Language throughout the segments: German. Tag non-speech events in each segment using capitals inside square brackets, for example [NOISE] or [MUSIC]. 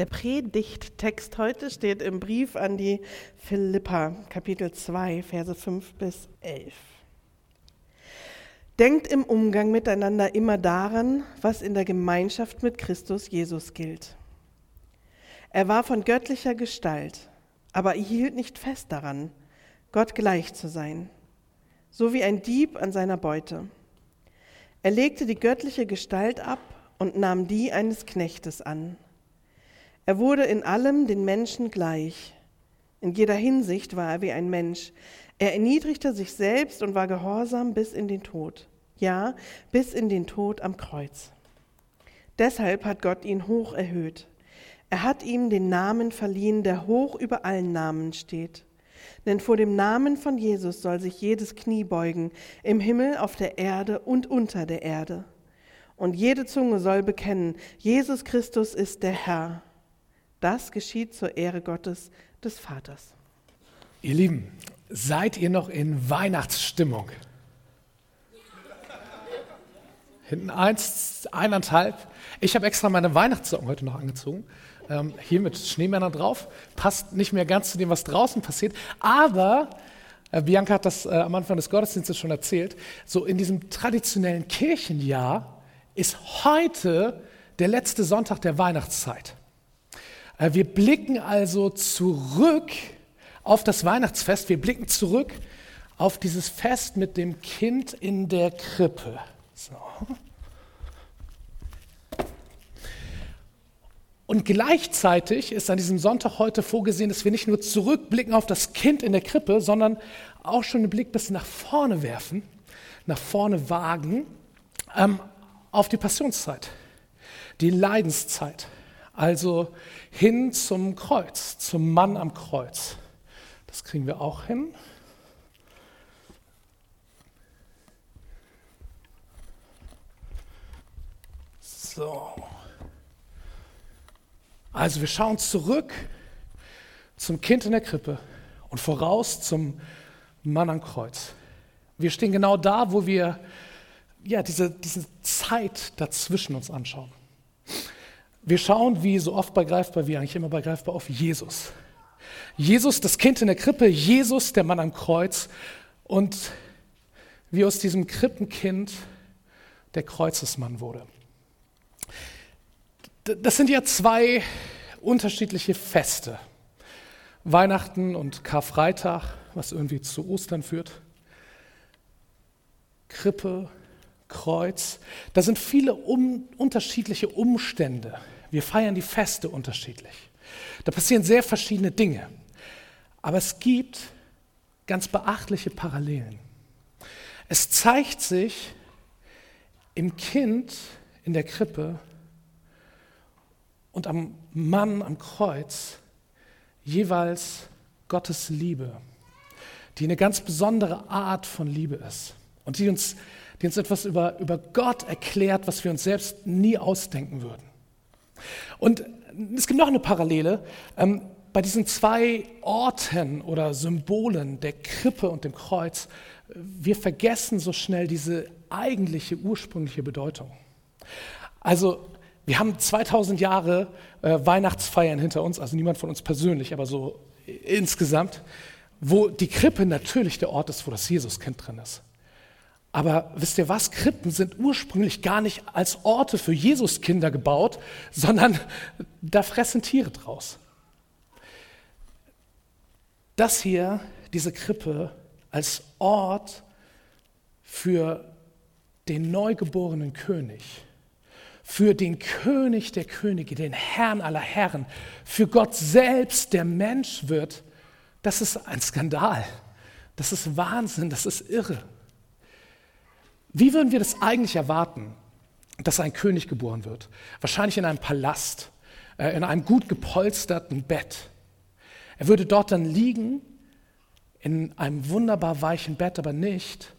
Der Predigttext heute steht im Brief an die Philippa, Kapitel 2, Verse 5 bis 11. Denkt im Umgang miteinander immer daran, was in der Gemeinschaft mit Christus Jesus gilt. Er war von göttlicher Gestalt, aber er hielt nicht fest daran, Gott gleich zu sein, so wie ein Dieb an seiner Beute. Er legte die göttliche Gestalt ab und nahm die eines Knechtes an er wurde in allem den Menschen gleich. In jeder Hinsicht war er wie ein Mensch. Er erniedrigte sich selbst und war gehorsam bis in den Tod. Ja, bis in den Tod am Kreuz. Deshalb hat Gott ihn hoch erhöht. Er hat ihm den Namen verliehen, der hoch über allen Namen steht. Denn vor dem Namen von Jesus soll sich jedes Knie beugen, im Himmel, auf der Erde und unter der Erde. Und jede Zunge soll bekennen, Jesus Christus ist der Herr das geschieht zur Ehre Gottes des Vaters. Ihr Lieben, seid ihr noch in Weihnachtsstimmung? Hinten eins, eineinhalb. Ich habe extra meine Weihnachtssocken heute noch angezogen. Ähm, hier mit Schneemännern drauf. Passt nicht mehr ganz zu dem, was draußen passiert. Aber äh, Bianca hat das äh, am Anfang des Gottesdienstes schon erzählt. So in diesem traditionellen Kirchenjahr ist heute der letzte Sonntag der Weihnachtszeit. Äh, wir blicken also zurück auf das Weihnachtsfest. Wir blicken zurück auf dieses Fest mit dem Kind in der Krippe. So. Und gleichzeitig ist an diesem Sonntag heute vorgesehen, dass wir nicht nur zurückblicken auf das Kind in der Krippe, sondern auch schon einen Blick bis nach vorne werfen, nach vorne wagen, ähm, auf die Passionszeit, die Leidenszeit. Also hin zum Kreuz, zum Mann am Kreuz. Das kriegen wir auch hin. So. Also wir schauen zurück zum Kind in der Krippe und voraus zum Mann am Kreuz. Wir stehen genau da, wo wir ja, diese, diese Zeit dazwischen uns anschauen. Wir schauen, wie so oft begreifbar, wie eigentlich immer begreifbar, auf Jesus. Jesus, das Kind in der Krippe, Jesus, der Mann am Kreuz und wie aus diesem Krippenkind der Kreuzesmann wurde. Das sind ja zwei unterschiedliche Feste. Weihnachten und Karfreitag, was irgendwie zu Ostern führt. Krippe, Kreuz. Da sind viele um, unterschiedliche Umstände. Wir feiern die Feste unterschiedlich. Da passieren sehr verschiedene Dinge. Aber es gibt ganz beachtliche Parallelen. Es zeigt sich im Kind in der Krippe und am Mann am Kreuz jeweils Gottes Liebe, die eine ganz besondere Art von Liebe ist und die uns die uns etwas über, über Gott erklärt, was wir uns selbst nie ausdenken würden. Und es gibt noch eine Parallele. Ähm, bei diesen zwei Orten oder Symbolen, der Krippe und dem Kreuz, wir vergessen so schnell diese eigentliche ursprüngliche Bedeutung. Also wir haben 2000 Jahre äh, Weihnachtsfeiern hinter uns, also niemand von uns persönlich, aber so insgesamt, wo die Krippe natürlich der Ort ist, wo das Jesuskind drin ist. Aber wisst ihr was? Krippen sind ursprünglich gar nicht als Orte für Jesuskinder gebaut, sondern [LAUGHS] da fressen Tiere draus. Das hier, diese Krippe, als Ort für den neugeborenen König, für den König der Könige, den Herrn aller Herren, für Gott selbst, der Mensch wird, das ist ein Skandal. Das ist Wahnsinn, das ist irre. Wie würden wir das eigentlich erwarten, dass ein König geboren wird? Wahrscheinlich in einem Palast, äh, in einem gut gepolsterten Bett. Er würde dort dann liegen, in einem wunderbar weichen Bett, aber nicht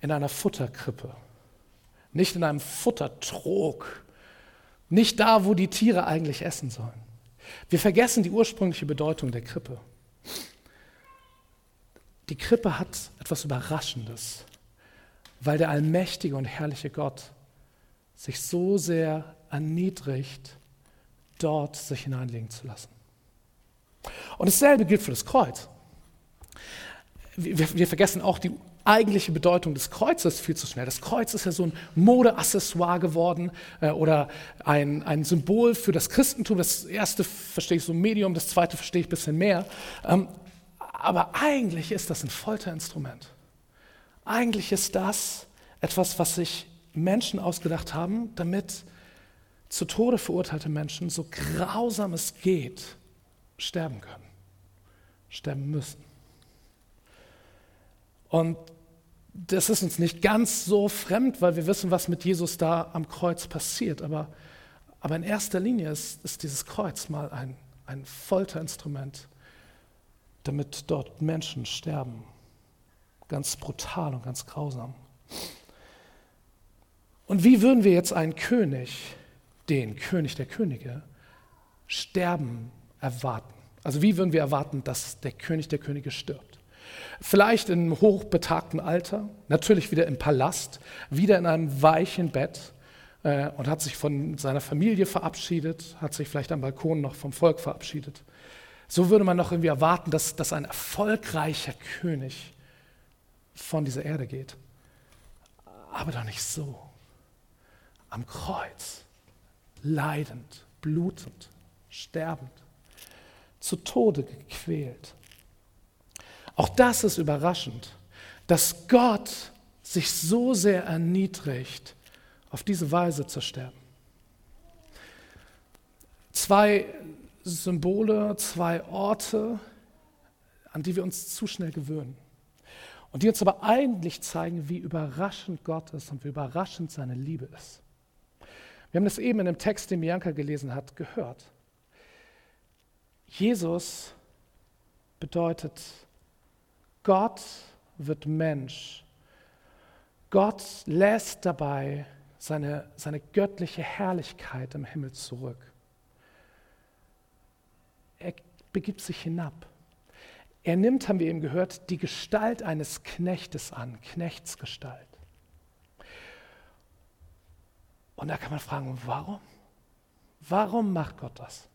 in einer Futterkrippe, nicht in einem Futtertrog, nicht da, wo die Tiere eigentlich essen sollen. Wir vergessen die ursprüngliche Bedeutung der Krippe. Die Krippe hat etwas Überraschendes weil der allmächtige und herrliche Gott sich so sehr erniedrigt, dort sich hineinlegen zu lassen. Und dasselbe gilt für das Kreuz. Wir, wir vergessen auch die eigentliche Bedeutung des Kreuzes viel zu schnell. Das Kreuz ist ja so ein Modeaccessoire geworden äh, oder ein, ein Symbol für das Christentum. Das erste verstehe ich so Medium, das zweite verstehe ich ein bisschen mehr. Ähm, aber eigentlich ist das ein Folterinstrument. Eigentlich ist das etwas, was sich Menschen ausgedacht haben, damit zu Tode verurteilte Menschen, so grausam es geht, sterben können, sterben müssen. Und das ist uns nicht ganz so fremd, weil wir wissen, was mit Jesus da am Kreuz passiert. Aber, aber in erster Linie ist, ist dieses Kreuz mal ein, ein Folterinstrument, damit dort Menschen sterben. Ganz brutal und ganz grausam. Und wie würden wir jetzt einen König, den König der Könige, sterben erwarten? Also wie würden wir erwarten, dass der König der Könige stirbt? Vielleicht im hochbetagten Alter, natürlich wieder im Palast, wieder in einem weichen Bett äh, und hat sich von seiner Familie verabschiedet, hat sich vielleicht am Balkon noch vom Volk verabschiedet. So würde man noch irgendwie erwarten, dass, dass ein erfolgreicher König von dieser Erde geht. Aber doch nicht so. Am Kreuz, leidend, blutend, sterbend, zu Tode gequält. Auch das ist überraschend, dass Gott sich so sehr erniedrigt, auf diese Weise zu sterben. Zwei Symbole, zwei Orte, an die wir uns zu schnell gewöhnen. Und die uns aber eigentlich zeigen, wie überraschend Gott ist und wie überraschend seine Liebe ist. Wir haben das eben in dem Text, den Bianca gelesen hat, gehört. Jesus bedeutet Gott wird Mensch. Gott lässt dabei seine, seine göttliche Herrlichkeit im Himmel zurück. Er begibt sich hinab. Er nimmt, haben wir eben gehört, die Gestalt eines Knechtes an, Knechtsgestalt. Und da kann man fragen, warum? Warum macht Gott das?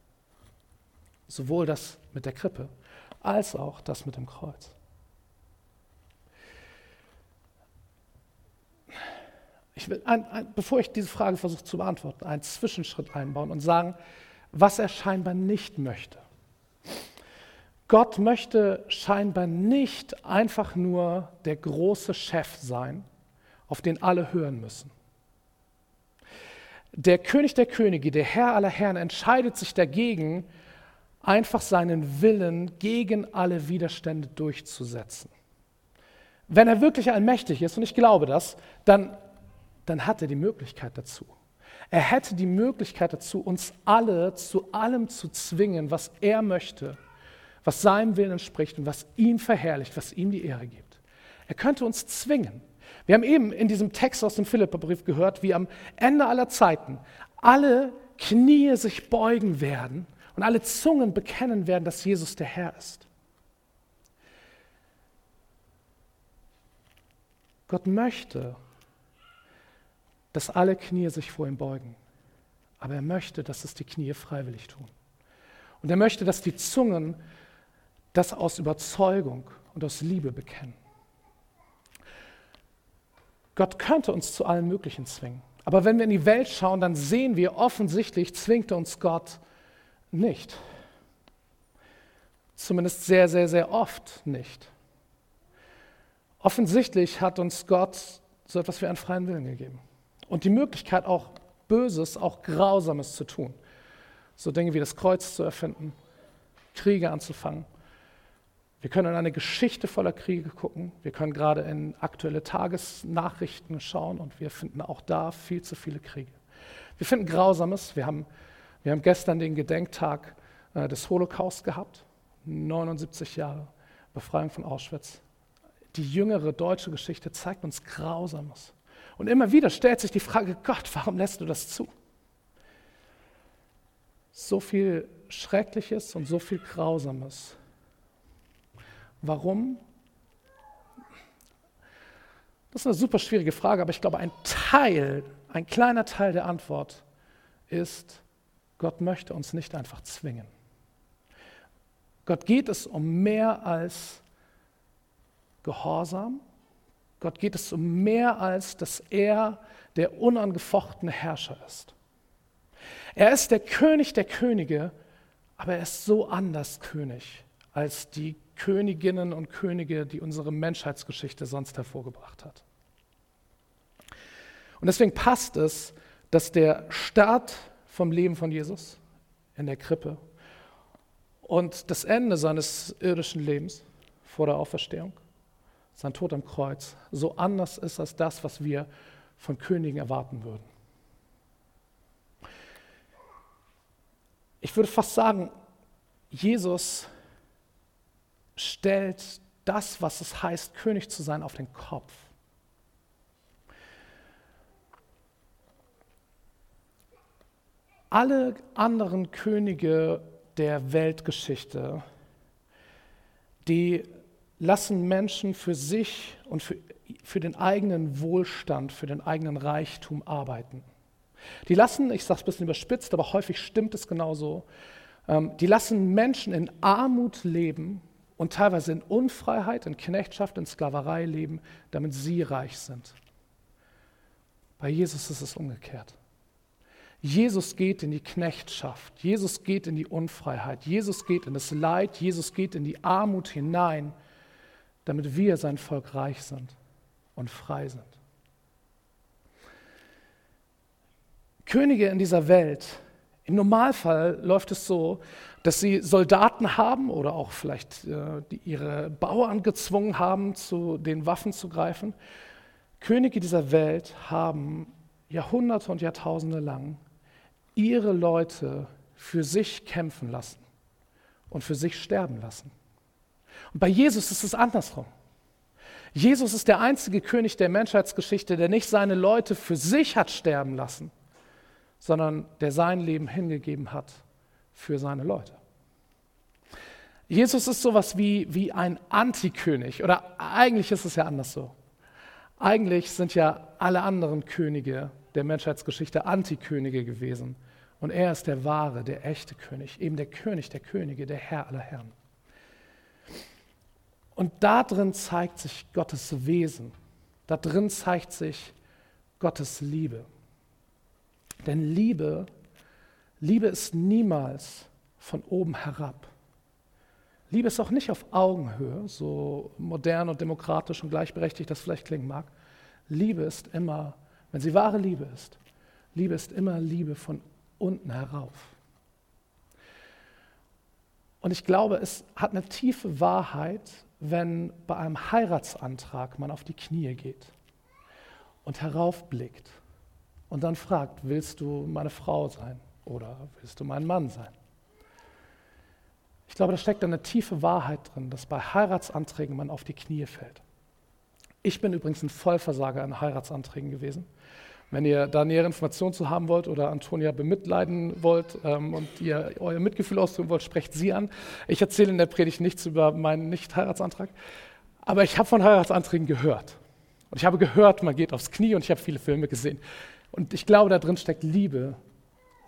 Sowohl das mit der Krippe als auch das mit dem Kreuz. Ich will, ein, ein, bevor ich diese Frage versuche zu beantworten, einen Zwischenschritt einbauen und sagen, was er scheinbar nicht möchte. Gott möchte scheinbar nicht einfach nur der große Chef sein, auf den alle hören müssen. Der König der Könige, der Herr aller Herren, entscheidet sich dagegen, einfach seinen Willen gegen alle Widerstände durchzusetzen. Wenn er wirklich allmächtig ist, und ich glaube das, dann dann hat er die Möglichkeit dazu. Er hätte die Möglichkeit dazu, uns alle zu allem zu zwingen, was er möchte, was seinem Willen entspricht und was ihn verherrlicht, was ihm die Ehre gibt. Er könnte uns zwingen. Wir haben eben in diesem Text aus dem Philipperbrief gehört, wie am Ende aller Zeiten alle Knie sich beugen werden und alle Zungen bekennen werden, dass Jesus der Herr ist. Gott möchte dass alle Knie sich vor ihm beugen. Aber er möchte, dass es die Knie freiwillig tun. Und er möchte, dass die Zungen das aus Überzeugung und aus Liebe bekennen. Gott könnte uns zu allem Möglichen zwingen. Aber wenn wir in die Welt schauen, dann sehen wir offensichtlich, zwingt uns Gott nicht. Zumindest sehr, sehr, sehr oft nicht. Offensichtlich hat uns Gott so etwas wie einen freien Willen gegeben und die Möglichkeit, auch Böses, auch Grausames zu tun. So Dinge wie das Kreuz zu erfinden, Kriege anzufangen. Wir können in eine Geschichte voller Kriege gucken. Wir können gerade in aktuelle Tagesnachrichten schauen und wir finden auch da viel zu viele Kriege. Wir finden Grausames. Wir haben, wir haben gestern den Gedenktag äh, des Holocaust gehabt, 79 Jahre Befreiung von Auschwitz. Die jüngere deutsche Geschichte zeigt uns Grausames. Und immer wieder stellt sich die Frage, Gott, warum lässt du das zu? So viel Schreckliches und so viel Grausames. Warum? Das ist eine super schwierige Frage, aber ich glaube, ein Teil, ein kleiner Teil der Antwort ist, Gott möchte uns nicht einfach zwingen. Gott geht es um mehr als Gehorsam. Gott geht es um mehr als, dass er der unangefochtene Herrscher ist. Er ist der König der Könige, aber er ist so anders König als die Königinnen und Könige, die unsere Menschheitsgeschichte sonst hervorgebracht hat. Und deswegen passt es, dass der Start vom Leben von Jesus in der Krippe und das Ende seines irdischen Lebens vor der Auferstehung, sein Tod am Kreuz, so anders ist als das, was wir von Königen erwarten würden. Ich würde fast sagen, Jesus stellt das, was es heißt, König zu sein, auf den Kopf. Alle anderen Könige der Weltgeschichte, die lassen Menschen für sich und für, für den eigenen Wohlstand, für den eigenen Reichtum arbeiten. Die lassen, ich sage es ein bisschen überspitzt, aber häufig stimmt es genauso, ähm, die lassen Menschen in Armut leben und teilweise in Unfreiheit, in Knechtschaft, in Sklaverei leben, damit sie reich sind. Bei Jesus ist es umgekehrt. Jesus geht in die Knechtschaft, Jesus geht in die Unfreiheit, Jesus geht in das Leid, Jesus geht in die Armut hinein, damit wir sein Volk reich sind und frei sind. Könige in dieser Welt, im Normalfall läuft es so, dass sie Soldaten haben oder auch vielleicht äh, die ihre Bauern gezwungen haben, zu den Waffen zu greifen. Könige dieser Welt haben Jahrhunderte und Jahrtausende lang ihre Leute für sich kämpfen lassen und für sich sterben lassen. Und bei Jesus ist es andersrum. Jesus ist der einzige König der Menschheitsgeschichte, der nicht seine Leute für sich hat sterben lassen, sondern der sein Leben hingegeben hat für seine Leute. Jesus ist sowas wie, wie ein Antikönig, oder eigentlich ist es ja anders so. Eigentlich sind ja alle anderen Könige der Menschheitsgeschichte Antikönige gewesen. Und er ist der wahre, der echte König, eben der König der Könige, der Herr aller Herren. Und da drin zeigt sich Gottes Wesen. Da drin zeigt sich Gottes Liebe. Denn Liebe, Liebe ist niemals von oben herab. Liebe ist auch nicht auf Augenhöhe, so modern und demokratisch und gleichberechtigt das vielleicht klingen mag. Liebe ist immer, wenn sie wahre Liebe ist, Liebe ist immer Liebe von unten herauf. Und ich glaube, es hat eine tiefe Wahrheit, wenn bei einem Heiratsantrag man auf die Knie geht und heraufblickt und dann fragt, willst du meine Frau sein oder willst du mein Mann sein? Ich glaube, da steckt eine tiefe Wahrheit drin, dass bei Heiratsanträgen man auf die Knie fällt. Ich bin übrigens ein Vollversager an Heiratsanträgen gewesen. Wenn ihr da nähere Informationen zu haben wollt oder Antonia bemitleiden wollt ähm, und ihr euer Mitgefühl ausdrücken wollt, sprecht sie an. Ich erzähle in der Predigt nichts über meinen Nicht-Heiratsantrag, aber ich habe von Heiratsanträgen gehört. Und ich habe gehört, man geht aufs Knie und ich habe viele Filme gesehen. Und ich glaube, da drin steckt Liebe.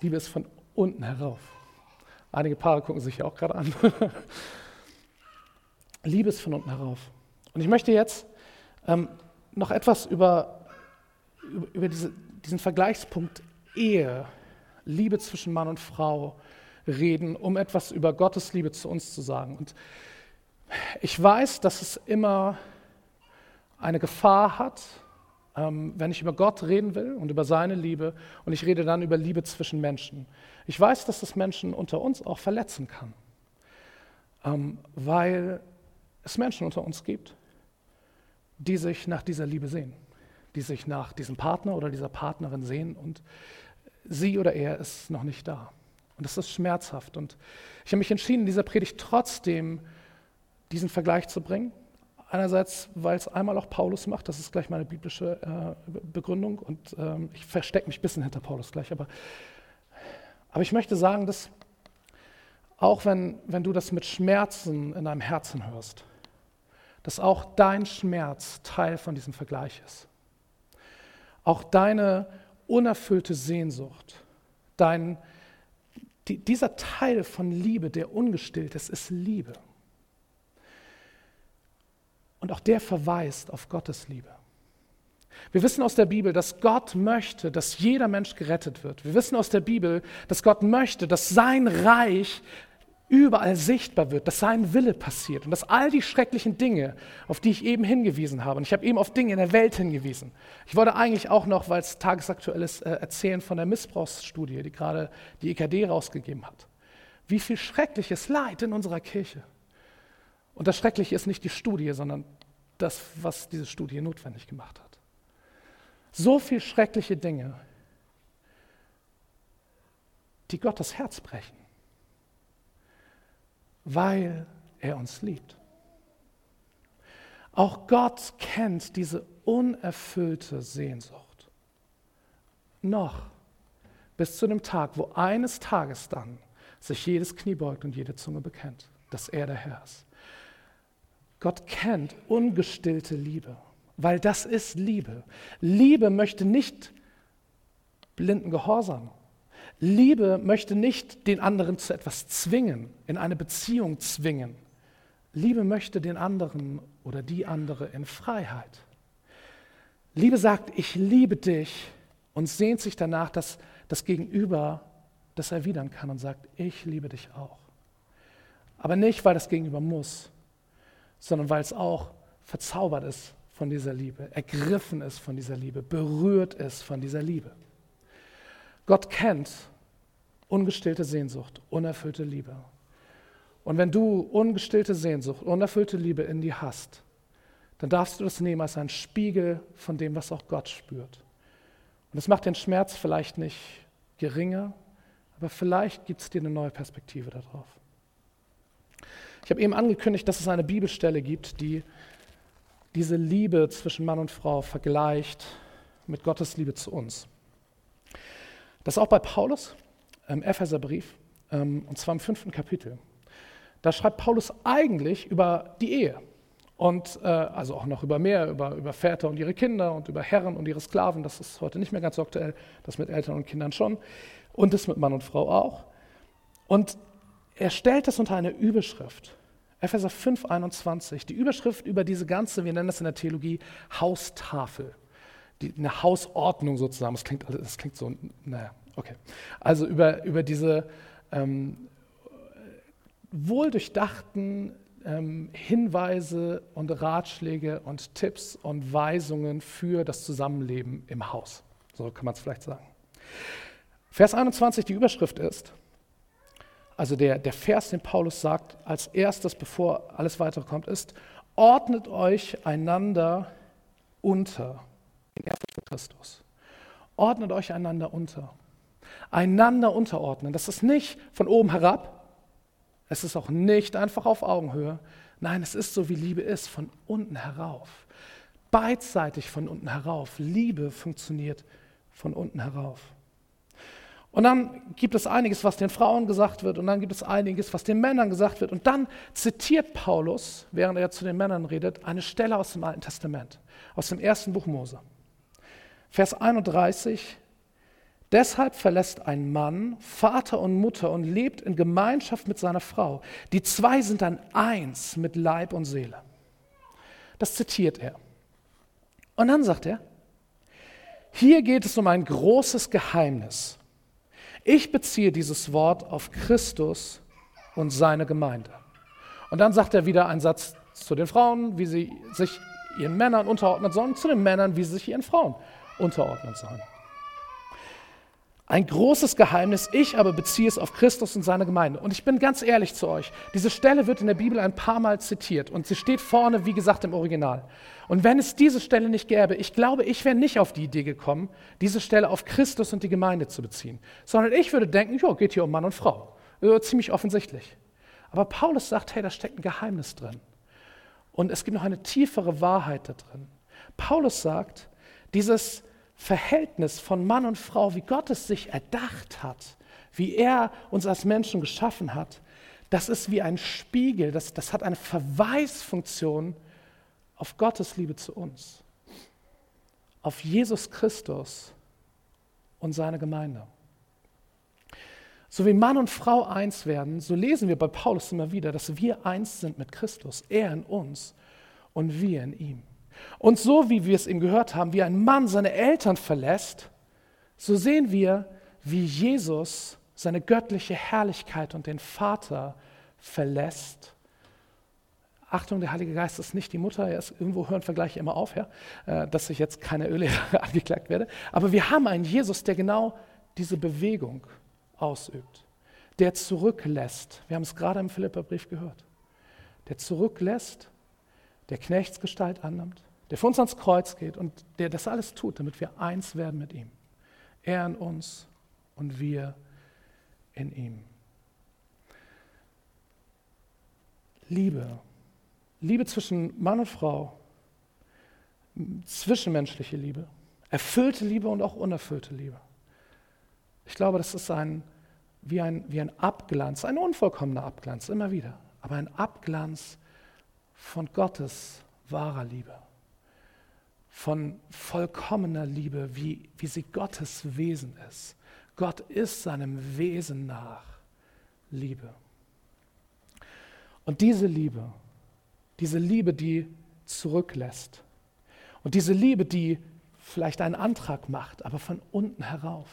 Liebe ist von unten herauf. Einige Paare gucken sich ja auch gerade an. [LAUGHS] Liebe ist von unten herauf. Und ich möchte jetzt ähm, noch etwas über über, diese, diesen Vergleichspunkt Ehe, Liebe zwischen Mann und Frau reden, um etwas über Gottes Liebe zu uns zu sagen. Und ich weiß, dass es immer eine Gefahr hat, ähm, wenn ich über Gott reden will und über seine Liebe und ich rede dann über Liebe zwischen Menschen. Ich weiß, dass das Menschen unter uns auch verletzen kann, ähm, weil es Menschen unter uns gibt, die sich nach dieser Liebe sehen die sich nach diesem Partner oder dieser Partnerin sehen und sie oder er ist noch nicht da. Und das ist schmerzhaft. Und ich habe mich entschieden, in dieser Predigt trotzdem diesen Vergleich zu bringen. Einerseits, weil es einmal auch Paulus macht, das ist gleich meine biblische äh, Begründung und ähm, ich verstecke mich ein bisschen hinter Paulus gleich, aber, aber ich möchte sagen, dass auch wenn, wenn du das mit Schmerzen in deinem Herzen hörst, dass auch dein Schmerz Teil von diesem Vergleich ist. Auch deine unerfüllte Sehnsucht, dein, die, dieser Teil von Liebe, der ungestillt ist, ist Liebe. Und auch der verweist auf Gottes Liebe. Wir wissen aus der Bibel, dass Gott möchte, dass jeder Mensch gerettet wird. Wir wissen aus der Bibel, dass Gott möchte, dass sein Reich überall sichtbar wird, dass sein Wille passiert und dass all die schrecklichen Dinge, auf die ich eben hingewiesen habe, und ich habe eben auf Dinge in der Welt hingewiesen. Ich wollte eigentlich auch noch, weil es tagesaktuell ist, äh, erzählen von der Missbrauchsstudie, die gerade die EKD rausgegeben hat. Wie viel schreckliches Leid in unserer Kirche. Und das Schreckliche ist nicht die Studie, sondern das, was diese Studie notwendig gemacht hat. So viel schreckliche Dinge, die Gott das Herz brechen weil er uns liebt. Auch Gott kennt diese unerfüllte Sehnsucht. Noch bis zu dem Tag, wo eines Tages dann sich jedes Knie beugt und jede Zunge bekennt, dass er der Herr ist. Gott kennt ungestillte Liebe, weil das ist Liebe. Liebe möchte nicht blinden Gehorsam, Liebe möchte nicht den anderen zu etwas zwingen, in eine Beziehung zwingen. Liebe möchte den anderen oder die andere in Freiheit. Liebe sagt, ich liebe dich und sehnt sich danach, dass das Gegenüber das erwidern kann und sagt, ich liebe dich auch. Aber nicht, weil das Gegenüber muss, sondern weil es auch verzaubert ist von dieser Liebe, ergriffen ist von dieser Liebe, berührt ist von dieser Liebe. Gott kennt ungestillte Sehnsucht, unerfüllte Liebe. Und wenn du ungestillte Sehnsucht, unerfüllte Liebe in dir hast, dann darfst du das nehmen als einen Spiegel von dem, was auch Gott spürt. Und das macht den Schmerz vielleicht nicht geringer, aber vielleicht gibt es dir eine neue Perspektive darauf. Ich habe eben angekündigt, dass es eine Bibelstelle gibt, die diese Liebe zwischen Mann und Frau vergleicht mit Gottes Liebe zu uns. Das ist auch bei Paulus im Epheserbrief, ähm, und zwar im fünften Kapitel. Da schreibt Paulus eigentlich über die Ehe. Und äh, also auch noch über mehr, über, über Väter und ihre Kinder und über Herren und ihre Sklaven. Das ist heute nicht mehr ganz so aktuell, das mit Eltern und Kindern schon. Und das mit Mann und Frau auch. Und er stellt das unter eine Überschrift. Epheser 5, 21. Die Überschrift über diese ganze, wir nennen das in der Theologie, Haustafel. Die, eine Hausordnung sozusagen. Das klingt, das klingt so, naja, Okay. Also über, über diese ähm, wohldurchdachten ähm, Hinweise und Ratschläge und Tipps und Weisungen für das Zusammenleben im Haus. So kann man es vielleicht sagen. Vers 21, die Überschrift ist, also der, der Vers, den Paulus sagt, als erstes, bevor alles weitere kommt, ist, ordnet euch einander unter in Ehrfurcht Christus. Ordnet euch einander unter einander unterordnen. Das ist nicht von oben herab, es ist auch nicht einfach auf Augenhöhe. Nein, es ist so, wie Liebe ist, von unten herauf. Beidseitig von unten herauf. Liebe funktioniert von unten herauf. Und dann gibt es einiges, was den Frauen gesagt wird, und dann gibt es einiges, was den Männern gesagt wird. Und dann zitiert Paulus, während er zu den Männern redet, eine Stelle aus dem Alten Testament, aus dem ersten Buch Mose. Vers 31 Deshalb verlässt ein Mann Vater und Mutter und lebt in Gemeinschaft mit seiner Frau. Die zwei sind dann eins mit Leib und Seele. Das zitiert er. Und dann sagt er, hier geht es um ein großes Geheimnis. Ich beziehe dieses Wort auf Christus und seine Gemeinde. Und dann sagt er wieder einen Satz zu den Frauen, wie sie sich ihren Männern unterordnen sollen, zu den Männern, wie sie sich ihren Frauen unterordnen sollen. Ein großes Geheimnis, ich aber beziehe es auf Christus und seine Gemeinde. Und ich bin ganz ehrlich zu euch, diese Stelle wird in der Bibel ein paar Mal zitiert und sie steht vorne, wie gesagt, im Original. Und wenn es diese Stelle nicht gäbe, ich glaube, ich wäre nicht auf die Idee gekommen, diese Stelle auf Christus und die Gemeinde zu beziehen, sondern ich würde denken, ja, geht hier um Mann und Frau. Ja, ziemlich offensichtlich. Aber Paulus sagt, hey, da steckt ein Geheimnis drin. Und es gibt noch eine tiefere Wahrheit da drin. Paulus sagt, dieses Verhältnis von Mann und Frau, wie Gott es sich erdacht hat, wie er uns als Menschen geschaffen hat, das ist wie ein Spiegel, das, das hat eine Verweisfunktion auf Gottes Liebe zu uns, auf Jesus Christus und seine Gemeinde. So wie Mann und Frau eins werden, so lesen wir bei Paulus immer wieder, dass wir eins sind mit Christus, er in uns und wir in ihm. Und so wie wir es ihm gehört haben, wie ein Mann seine Eltern verlässt, so sehen wir, wie Jesus seine göttliche Herrlichkeit und den Vater verlässt. Achtung, der Heilige Geist ist nicht die Mutter, er ist irgendwo hören Vergleiche immer auf, ja, äh, dass ich jetzt keine Öllehrer [LAUGHS] angeklagt werde. Aber wir haben einen Jesus, der genau diese Bewegung ausübt, der zurücklässt. Wir haben es gerade im Philipperbrief gehört. Der zurücklässt, der Knechtsgestalt annimmt, der für uns ans Kreuz geht und der das alles tut, damit wir eins werden mit ihm. Er in uns und wir in ihm. Liebe. Liebe zwischen Mann und Frau. Zwischenmenschliche Liebe. Erfüllte Liebe und auch unerfüllte Liebe. Ich glaube, das ist ein, wie, ein, wie ein Abglanz, ein unvollkommener Abglanz, immer wieder, aber ein Abglanz von Gottes wahrer Liebe, von vollkommener Liebe, wie, wie sie Gottes Wesen ist. Gott ist seinem Wesen nach Liebe. Und diese Liebe, diese Liebe, die zurücklässt und diese Liebe, die vielleicht einen Antrag macht, aber von unten herauf.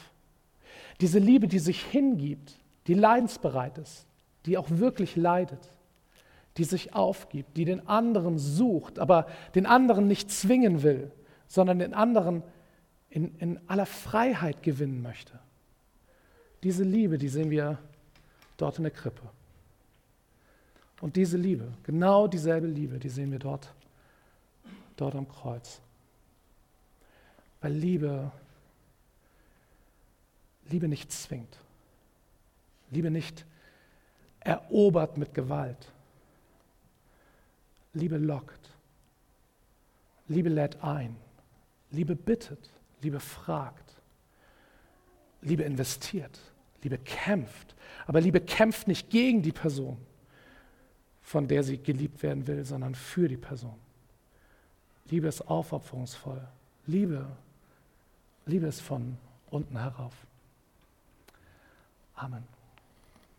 Diese Liebe, die sich hingibt, die leidensbereit ist, die auch wirklich leidet, die sich aufgibt, die den anderen sucht, aber den anderen nicht zwingen will, sondern den anderen in, in aller Freiheit gewinnen möchte. Diese Liebe, die sehen wir dort in der Krippe. Und diese Liebe, genau dieselbe Liebe, die sehen wir dort, dort am Kreuz. Weil Liebe, Liebe nicht zwingt. Liebe nicht erobert mit Gewalt. Liebe lockt. Liebe lädt ein. Liebe bittet. Liebe fragt. Liebe investiert. Liebe kämpft. Aber Liebe kämpft nicht gegen die Person, von der sie geliebt werden will, sondern für die Person. Liebe ist aufopferungsvoll. Liebe, Liebe ist von unten herauf. Amen.